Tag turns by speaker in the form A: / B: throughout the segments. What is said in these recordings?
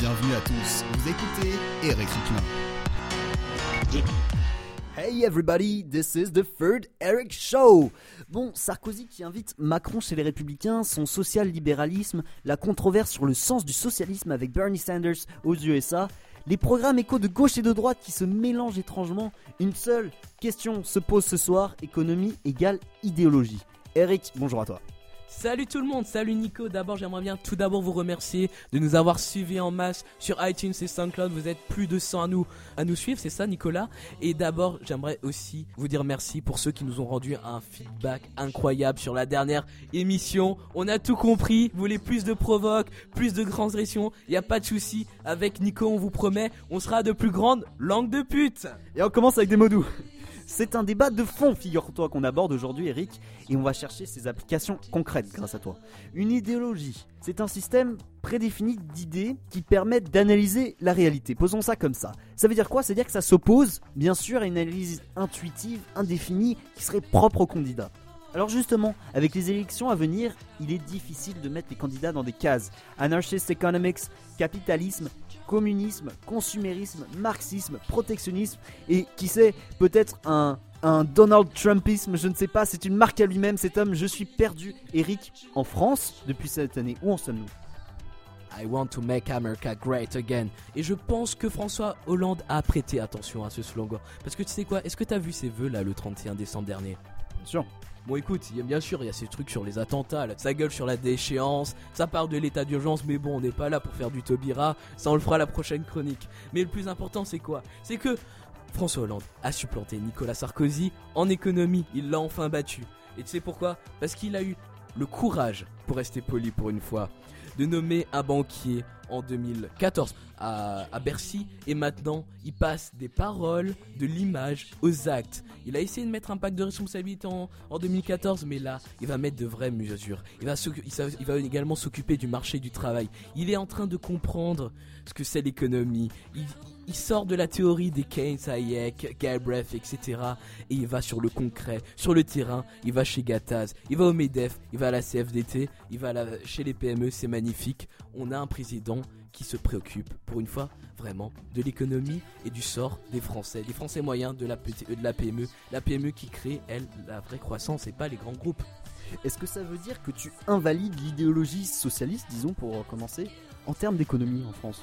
A: Bienvenue à tous, vous écoutez Eric Suclin.
B: Hey everybody, this is the third Eric Show. Bon, Sarkozy qui invite Macron chez les Républicains, son social-libéralisme, la controverse sur le sens du socialisme avec Bernie Sanders aux USA, les programmes échos de gauche et de droite qui se mélangent étrangement. Une seule question se pose ce soir économie égale idéologie. Eric, bonjour à toi.
C: Salut tout le monde, salut Nico. D'abord, j'aimerais bien tout d'abord vous remercier de nous avoir suivis en masse sur iTunes et SoundCloud. Vous êtes plus de 100 à nous, à nous suivre, c'est ça Nicolas? Et d'abord, j'aimerais aussi vous dire merci pour ceux qui nous ont rendu un feedback incroyable sur la dernière émission. On a tout compris, vous voulez plus de provoques, plus de grandes réactions, il n'y a pas de souci. Avec Nico, on vous promet, on sera de plus grandes langues de pute.
B: Et on commence avec des mots doux. C'est un débat de fond, figure-toi, qu'on aborde aujourd'hui, Eric, et on va chercher ses applications concrètes grâce à toi. Une idéologie, c'est un système prédéfini d'idées qui permettent d'analyser la réalité. Posons ça comme ça. Ça veut dire quoi? Ça veut dire que ça s'oppose, bien sûr, à une analyse intuitive, indéfinie, qui serait propre au candidat. Alors justement, avec les élections à venir, il est difficile de mettre les candidats dans des cases. Anarchist economics, capitalisme, communisme, consumérisme, marxisme, protectionnisme et qui sait, peut-être un, un Donald Trumpisme, je ne sais pas, c'est une marque à lui-même cet homme, je suis perdu. Eric, en France, depuis cette année, où en sommes-nous?
C: I want to make America great again. Et je pense que François Hollande a prêté attention à ce slogan. Parce que tu sais quoi, est-ce que tu as vu ses vœux là le 31 décembre dernier? Bon écoute, bien sûr il y a ces trucs sur les attentats, ça gueule sur la déchéance, ça parle de l'état d'urgence, mais bon on n'est pas là pour faire du Tobira, ça on le fera la prochaine chronique. Mais le plus important c'est quoi? C'est que François Hollande a supplanté Nicolas Sarkozy en économie, il l'a enfin battu. Et tu sais pourquoi? Parce qu'il a eu le courage, pour rester poli pour une fois, de nommer un banquier en 2014 à, Bercy et maintenant il passe des paroles, de l'image aux actes. Il a essayé de mettre un pacte de responsabilité en, 2014 mais là il va mettre de vraies mesures. Il va, il va également s'occuper du marché du travail. Il est en train de comprendre ce que c'est l'économie. Il, il sort de la théorie des Keynes, Hayek, Galbraith, etc. Et il va sur le concret, sur le terrain. Il va chez Gattaz, il va au MEDEF, il va à la CFDT, il va chez les PME. C'est magnifique. On a un président qui se préoccupe, pour une fois, vraiment, de l'économie et du sort des Français, des Français moyens de la, de la PME. La PME qui crée, elle, la vraie croissance et pas les grands groupes.
B: Est-ce que ça veut dire que tu invalides l'idéologie socialiste, disons, pour commencer, en termes d'économie en France?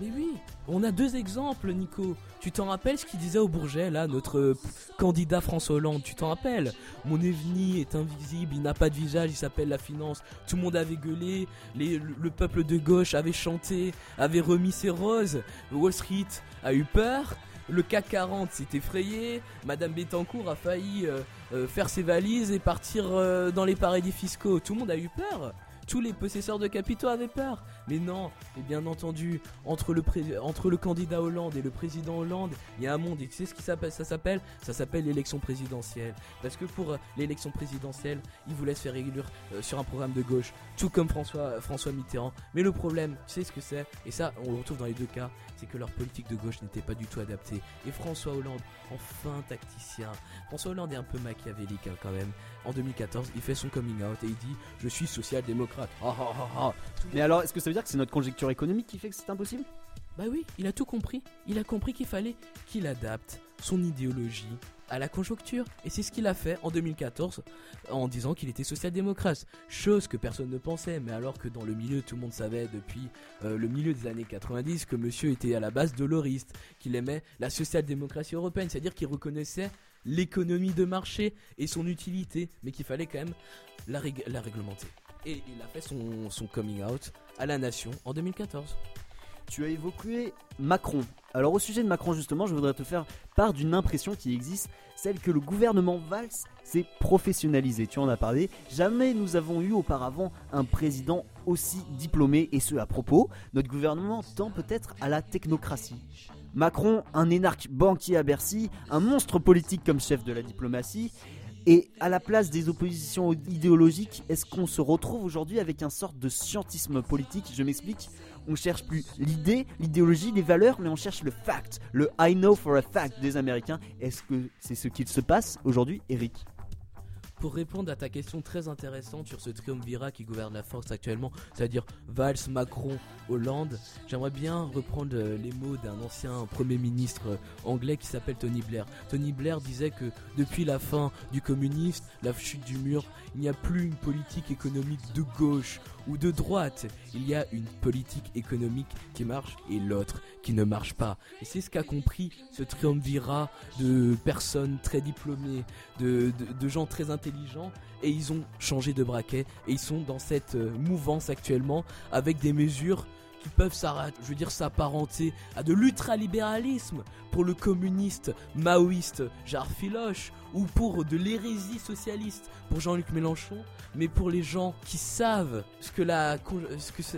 C: Mais oui, on a deux exemples, Nico. Tu t'en rappelles ce qu'il disait au Bourget, là, notre euh, candidat François Hollande? Tu t'en rappelles? Mon ennemi est invisible, il n'a pas de visage, il s'appelle la finance. Tout le monde avait gueulé, le, peuple de gauche avait chanté, avait remis ses roses. Wall Street a eu peur. Le CAC 40 s'est effrayé, Madame Bettencourt a failli euh, euh, faire ses valises et partir dans les paradis fiscaux. Tout le monde a eu peur tous les possesseurs de capitaux avaient peur. Mais non, et bien entendu, entre le, candidat Hollande et le président Hollande, il y a un monde. Et tu sais ce qui ça s'appelle? Ça s'appelle l'élection présidentielle. Parce que pour euh, l'élection présidentielle, ils voulaient se faire élire euh, sur un programme de gauche, tout comme François, François Mitterrand. Mais le problème, tu sais ce que c'est? Et ça, on le retrouve dans les deux cas, c'est que leur politique de gauche n'était pas du tout adaptée. Et François Hollande, enfin tacticien. François Hollande est un peu machiavélique hein, quand même. En 2014, il fait son coming out et il dit Je suis social-démocrate.
B: Mais alors, est-ce que ça veut dire que c'est notre conjecture économique qui fait que c'est impossible?
C: Bah oui, il a tout compris. Il a compris qu'il fallait qu'il adapte son idéologie à la conjoncture. Et c'est ce qu'il a fait en 2014 en disant qu'il était social-démocrate. Chose que personne ne pensait, mais alors que dans le milieu, tout le monde savait depuis euh, le milieu des années 90 que monsieur était à la base doloriste, qu'il aimait la social-démocratie européenne, c'est-à-dire qu'il reconnaissait l'économie de marché et son utilité, mais qu'il fallait quand même la, réglementer. Et il a fait son, son coming out à la nation en 2014.
B: Tu as évoqué Macron. Alors au sujet de Macron justement, je voudrais te faire part d'une impression qui existe, celle que le gouvernement Valls s'est professionnalisé. Tu en as parlé. Jamais nous avons eu auparavant un président aussi diplômé et ce à propos. Notre gouvernement tend peut-être à la technocratie. Macron, un énarque banquier à Bercy, un monstre politique comme chef de la diplomatie, et à la place des oppositions idéologiques, est-ce qu'on se retrouve aujourd'hui avec un sorte de scientisme politique? Je m'explique. On cherche plus l'idée, l'idéologie, les valeurs, mais on cherche le fact, le I know for a fact des Américains. Est-ce que c'est ce qu'il se passe aujourd'hui, Eric?
C: Pour répondre à ta question très intéressante sur ce triumvirat qui gouverne la France actuellement, c'est-à-dire Valls, Macron, Hollande, j'aimerais bien reprendre euh, les mots d'un ancien Premier ministre euh, anglais qui s'appelle Tony Blair. Tony Blair disait que depuis la fin du communisme, la chute du mur, il n'y a plus une politique économique de gauche ou de droite. Il y a une politique économique qui marche et l'autre qui ne marche pas. Et c'est ce qu'a compris ce triumvirat de personnes très diplômées, de, de- de gens très intelligents. Et ils ont changé de braquet et ils sont dans cette euh, mouvance actuellement avec des mesures qui peuvent s'apparenter à de l'ultralibéralisme pour le communiste maoïste Jarre Filoche ou pour de l'hérésie socialiste pour Jean-Luc Mélenchon mais pour les gens qui savent ce que, la,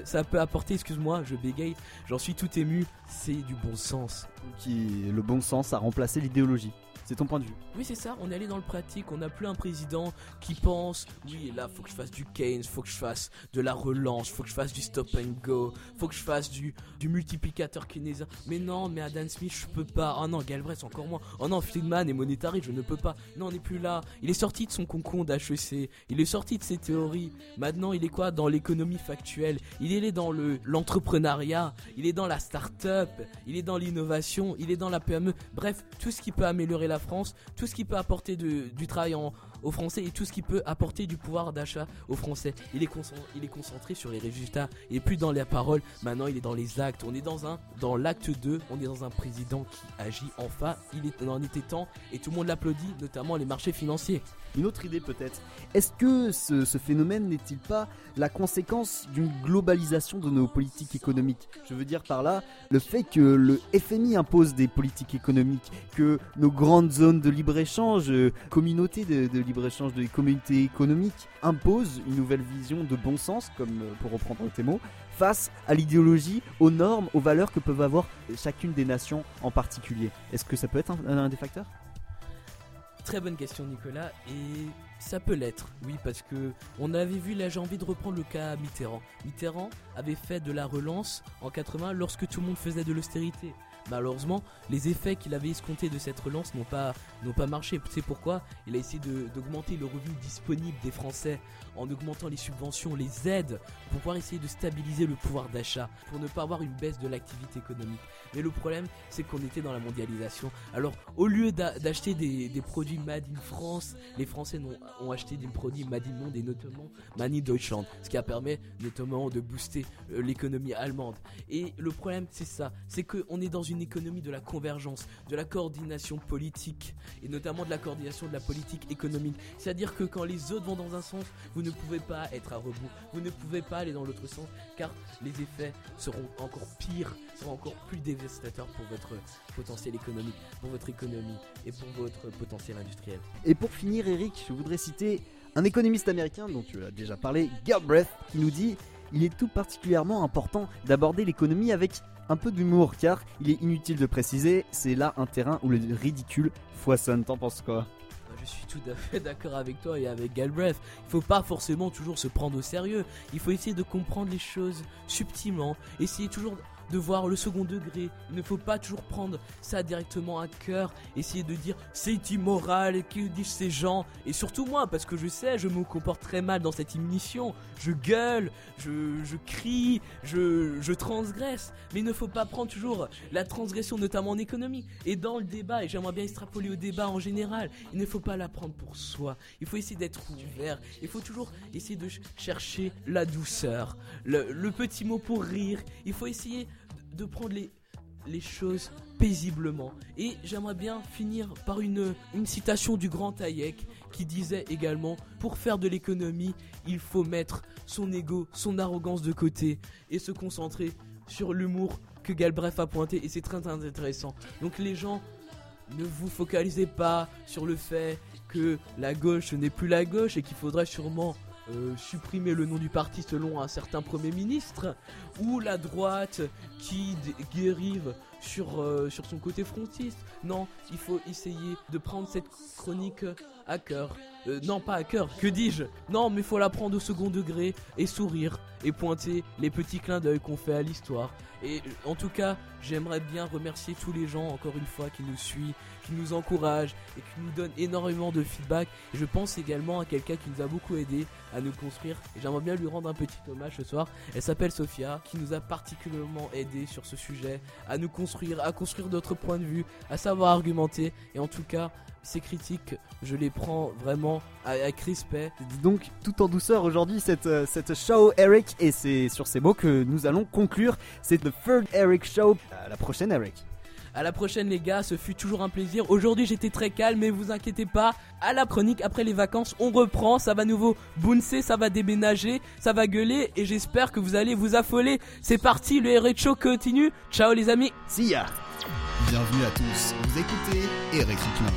C: ça peut apporter, excuse-moi, je bégaye, j'en suis tout ému, c'est du bon sens.
B: Qui le bon sens a remplacé l'idéologie. C'est ton point de vue.
C: Oui, c'est ça, on est allé dans le pratique, on n'a plus un président qui pense, oui, là, faut que je fasse du Keynes, faut que je fasse de la relance, faut que je fasse du stop and go, faut que je fasse du, multiplicateur keynésien. Mais non, mais Adam Smith, je peux pas. Oh non, Galbraith, encore moins. Oh non, Friedman et Monetary, je ne peux pas. Non, on n'est plus là. Il est sorti de son concon d'HEC, il est sorti de ses théories. Maintenant, il est quoi Dans l'économie factuelle? Il est dans le l'entrepreneuriat, il est dans la start-up, il est dans l'innovation, il est dans la PME. Bref, tout ce qui peut améliorer la France, tout ce qui peut apporter du travail en- aux Français et tout ce qui peut apporter du pouvoir d'achat aux Français. Il est, il est concentré sur les résultats et plus dans les paroles. Maintenant, il est dans les actes. On est dans un, dans l'acte 2, on est dans un président qui agit enfin. Il en était temps et tout le monde l'applaudit, notamment les marchés financiers.
B: Une autre idée peut-être. Est-ce que ce, ce phénomène n'est-il pas la conséquence d'une globalisation de nos politiques économiques? Je veux dire par là le fait que le FMI impose des politiques économiques, que nos grandes zones de libre-échange, euh, communautés de, de libre-échange, des communautés économiques imposent une nouvelle vision de bon sens, comme euh, pour reprendre tes mots, face à l'idéologie, aux normes, aux valeurs que peuvent avoir chacune des nations en particulier. Est-ce que ça peut être un- un des facteurs?
C: Très bonne question Nicolas et ça peut l'être, oui parce que on avait vu là j'ai envie de reprendre le cas Mitterrand. Mitterrand avait fait de la relance en 80 lorsque tout le monde faisait de l'austérité. Malheureusement, les effets qu'il avait escomptés de cette relance n'ont pas, pas marché. C'est pourquoi? Il a essayé d'augmenter le revenu disponible des Français en augmentant les subventions, les aides, pour pouvoir essayer de stabiliser le pouvoir d'achat, pour ne pas avoir une baisse de l'activité économique. Mais le problème, c'est qu'on était dans la mondialisation. Alors, au lieu d'a- d'acheter des, des produits Made in France, les Français n'ont- ont acheté des produits Made in Monde et notamment Made in Deutschland, ce qui a permis notamment de booster euh, l'économie allemande. Et le problème, c'est ça, c'est qu'on est dans une économie de la convergence, de la coordination politique, et notamment de la coordination de la politique économique. C'est-à-dire que quand les autres vont dans un sens, vous ne pouvez pas être à rebours, vous ne pouvez pas aller dans l'autre sens, car les effets seront encore pires, seront encore plus dévastateurs pour votre potentiel économique, pour votre économie et pour votre potentiel industriel.
B: Et pour finir, Eric, je voudrais citer un économiste américain dont tu as déjà parlé, Galbraith, qui nous dit Il est tout particulièrement important d'aborder l'économie avec un peu d'humour, car il est inutile de préciser, c'est là un terrain où le ridicule foisonne. T'en penses quoi?
C: Je suis tout à fait d'accord avec toi et avec Galbraith. Il faut pas forcément toujours se prendre au sérieux. Il faut essayer de comprendre les choses subtilement. Essayer toujours de voir le second degré. Il ne faut pas toujours prendre ça directement à cœur. Essayer de dire c'est immoral, que disent ces gens? Et surtout moi, parce que je sais, je me comporte très mal dans cette émission. Je gueule, je, je crie, je, je transgresse. Mais il ne faut pas prendre toujours la transgression, notamment en économie. Et dans le débat, et j'aimerais bien extrapoler au débat en général, il ne faut pas la prendre pour soi. Il faut essayer d'être ouvert. Il faut toujours essayer de ch- chercher la douceur, le petit mot pour rire. Il faut essayer de, prendre les, choses paisiblement. Et j'aimerais bien finir par une, une citation du grand Hayek qui disait également pour faire de l'économie, il faut mettre son ego, son arrogance de côté et se concentrer sur l'humour que Galbraith a pointé et c'est très intéressant. Donc les gens, ne vous focalisez pas sur le fait que la gauche n'est plus la gauche et qu'il faudrait sûrement euh, supprimer le nom du parti selon un certain Premier ministre, ou la droite qui dérive sur, euh, sur son côté frontiste. Non, il faut essayer de prendre cette chronique à cœur. Euh, non, pas à cœur, que dis-je? Non, mais faut la prendre au second degré et sourire et pointer les petits clins d'œil qu'on fait à l'histoire. Et euh, en tout cas, j'aimerais bien remercier tous les gens, encore une fois, qui nous suivent, qui nous encouragent et qui nous donnent énormément de feedback. Je pense également à quelqu'un qui nous a beaucoup aidé à nous construire. J'aimerais bien lui rendre un petit hommage ce soir. Elle s'appelle Sophia, qui nous a particulièrement aidé sur ce sujet, à nous construire, à construire notre point de vue, à savoir argumenter. Et en tout cas, ces critiques, je les prends vraiment avec respect.
B: Dis donc tout en douceur aujourd'hui cette, euh, cette show Eric et c'est sur ces mots que nous allons conclure. C'est The Third Eric Show. À la prochaine Eric.
C: À la prochaine les gars, ce fut toujours un plaisir. Aujourd'hui j'étais très calme mais vous inquiétez pas. À la chronique après les vacances, on reprend, ça va nouveau bouncer, ça va déménager, ça va gueuler et j'espère que vous allez vous affoler. C'est parti, le Eric Show continue. Ciao les amis.
B: See ya.
A: Bienvenue à tous. Vous écoutez Eric Souclin.